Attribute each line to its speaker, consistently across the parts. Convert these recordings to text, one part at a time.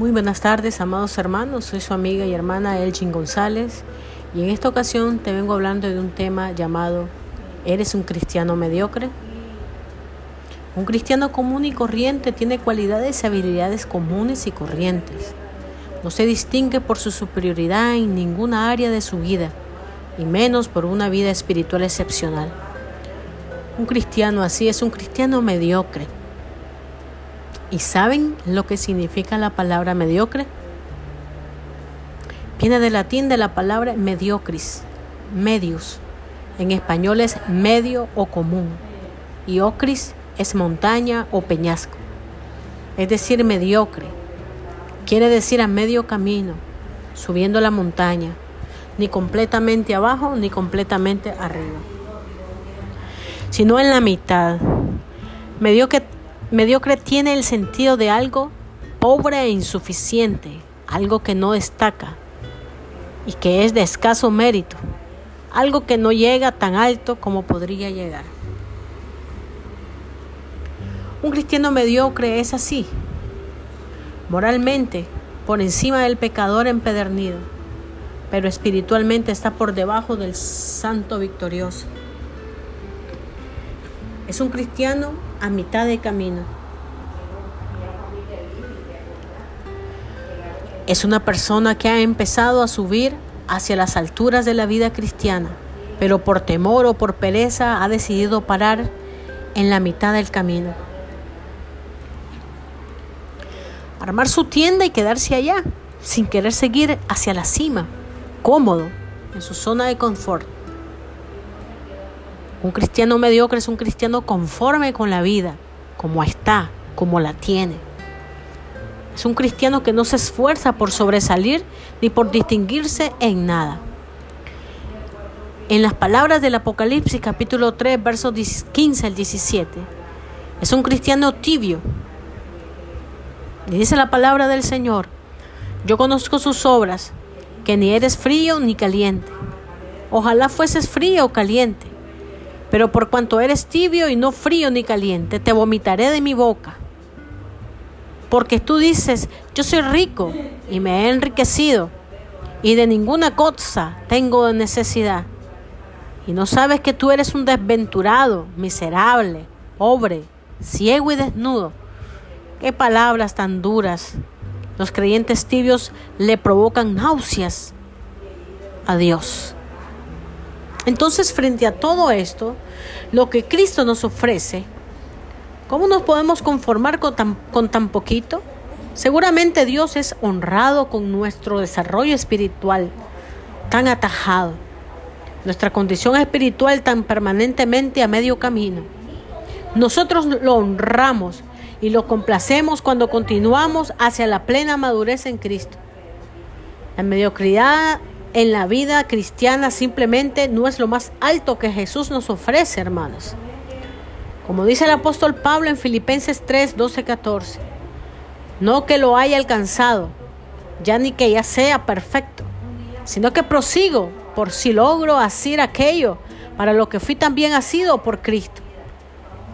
Speaker 1: Muy buenas tardes, amados hermanos. Soy su amiga y hermana Elgin González y en esta ocasión te vengo hablando de un tema llamado ¿Eres un cristiano mediocre? Un cristiano común y corriente tiene cualidades y habilidades comunes y corrientes. No se distingue por su superioridad en ninguna área de su vida, y menos por una vida espiritual excepcional. Un cristiano así es un cristiano mediocre ¿Y saben lo que significa la palabra mediocre? Viene del latín de la palabra mediocris, medius. En español es medio o común. Y ocris es montaña o peñasco. Es decir, mediocre. Quiere decir a medio camino, subiendo la montaña, ni completamente abajo ni completamente arriba, sino en la mitad. Mediocre Mediocre tiene el sentido de algo pobre e insuficiente, algo que no destaca y que es de escaso mérito, algo que no llega tan alto como podría llegar. Un cristiano mediocre es así, moralmente por encima del pecador empedernido, pero espiritualmente está por debajo del santo victorioso. Es un cristiano a mitad de camino. Es una persona que ha empezado a subir hacia las alturas de la vida cristiana, pero por temor o por pereza ha decidido parar en la mitad del camino. Armar su tienda y quedarse allá, sin querer seguir hacia la cima, cómodo, en su zona de confort. Un cristiano mediocre es un cristiano conforme con la vida, como está, como la tiene. Es un cristiano que no se esfuerza por sobresalir ni por distinguirse en nada. En las palabras del Apocalipsis capítulo 3, versos 15 al 17, es un cristiano tibio. Y dice la palabra del Señor, yo conozco sus obras, que ni eres frío ni caliente. Ojalá fueses frío o caliente. Pero por cuanto eres tibio y no frío ni caliente, te vomitaré de mi boca. Porque tú dices, yo soy rico y me he enriquecido y de ninguna cosa tengo necesidad. Y no sabes que tú eres un desventurado, miserable, pobre, ciego y desnudo. Qué palabras tan duras. Los creyentes tibios le provocan náuseas a Dios. Entonces, frente a todo esto, lo que Cristo nos ofrece, ¿cómo nos podemos conformar con tan, con tan poquito? Seguramente Dios es honrado con nuestro desarrollo espiritual tan atajado, nuestra condición espiritual tan permanentemente a medio camino. Nosotros lo honramos y lo complacemos cuando continuamos hacia la plena madurez en Cristo. La mediocridad en la vida cristiana simplemente no es lo más alto que Jesús nos ofrece, hermanos. Como dice el apóstol Pablo en Filipenses 3, 12, 14. No que lo haya alcanzado, ya ni que ya sea perfecto, sino que prosigo por si logro hacer aquello para lo que fui también asido por Cristo.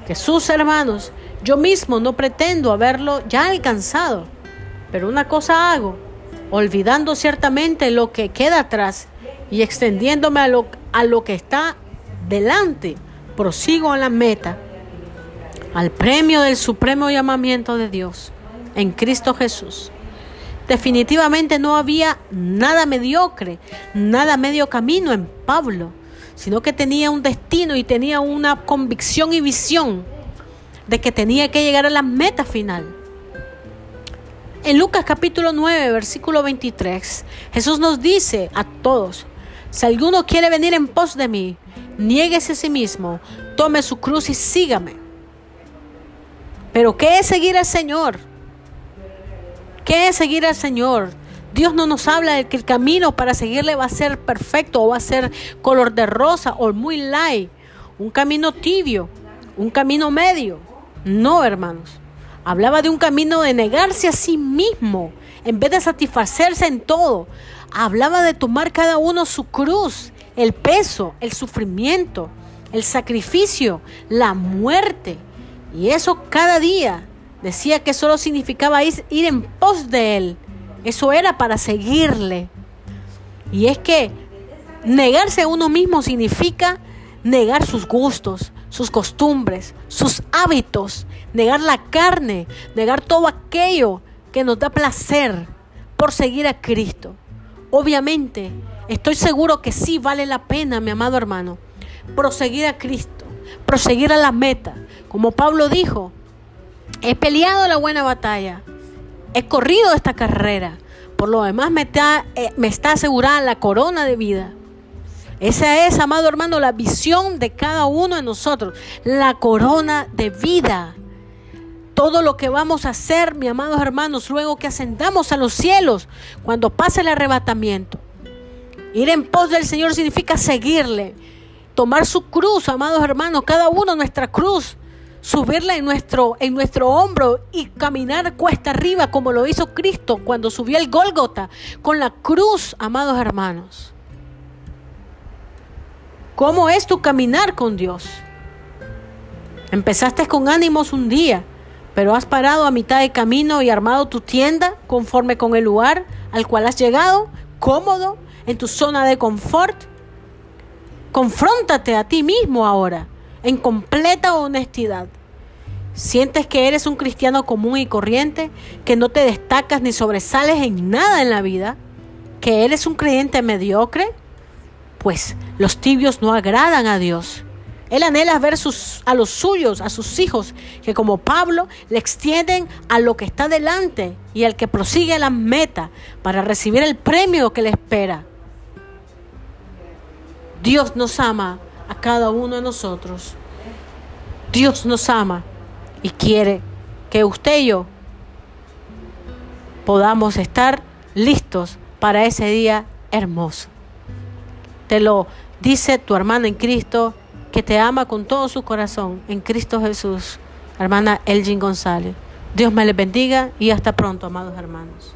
Speaker 1: Jesús, hermanos, yo mismo no pretendo haberlo ya alcanzado, pero una cosa hago olvidando ciertamente lo que queda atrás y extendiéndome a lo, a lo que está delante, prosigo a la meta, al premio del supremo llamamiento de Dios en Cristo Jesús. Definitivamente no había nada mediocre, nada medio camino en Pablo, sino que tenía un destino y tenía una convicción y visión de que tenía que llegar a la meta final. En Lucas capítulo 9, versículo 23, Jesús nos dice a todos, si alguno quiere venir en pos de mí, niéguese a sí mismo, tome su cruz y sígame. Pero ¿qué es seguir al Señor? ¿Qué es seguir al Señor? Dios no nos habla de que el camino para seguirle va a ser perfecto o va a ser color de rosa o muy light, un camino tibio, un camino medio. No, hermanos. Hablaba de un camino de negarse a sí mismo en vez de satisfacerse en todo. Hablaba de tomar cada uno su cruz, el peso, el sufrimiento, el sacrificio, la muerte. Y eso cada día decía que solo significaba ir, ir en pos de Él. Eso era para seguirle. Y es que negarse a uno mismo significa negar sus gustos, sus costumbres, sus hábitos, negar la carne, negar todo aquello que nos da placer por seguir a Cristo. Obviamente, estoy seguro que sí vale la pena, mi amado hermano, proseguir a Cristo, proseguir a la meta. Como Pablo dijo, he peleado la buena batalla, he corrido esta carrera, por lo demás me está, eh, me está asegurada la corona de vida. Esa es, amado hermano, la visión de cada uno de nosotros, la corona de vida. Todo lo que vamos a hacer, mi amados hermanos, luego que ascendamos a los cielos, cuando pase el arrebatamiento. Ir en pos del Señor significa seguirle, tomar su cruz, amados hermanos, cada uno nuestra cruz, subirla en nuestro, en nuestro hombro y caminar cuesta arriba como lo hizo Cristo cuando subió el Gólgota con la cruz, amados hermanos. ¿Cómo es tu caminar con Dios? Empezaste con ánimos un día, pero has parado a mitad de camino y armado tu tienda conforme con el lugar al cual has llegado, cómodo, en tu zona de confort. Confróntate a ti mismo ahora, en completa honestidad. ¿Sientes que eres un cristiano común y corriente, que no te destacas ni sobresales en nada en la vida? ¿Que eres un creyente mediocre? pues los tibios no agradan a Dios. Él anhela ver a los suyos, a sus hijos, que como Pablo le extienden a lo que está delante y al que prosigue la meta para recibir el premio que le espera. Dios nos ama a cada uno de nosotros. Dios nos ama y quiere que usted y yo podamos estar listos para ese día hermoso. Te lo dice tu hermana en Cristo, que te ama con todo su corazón, en Cristo Jesús, hermana Elgin González. Dios me les bendiga y hasta pronto, amados hermanos.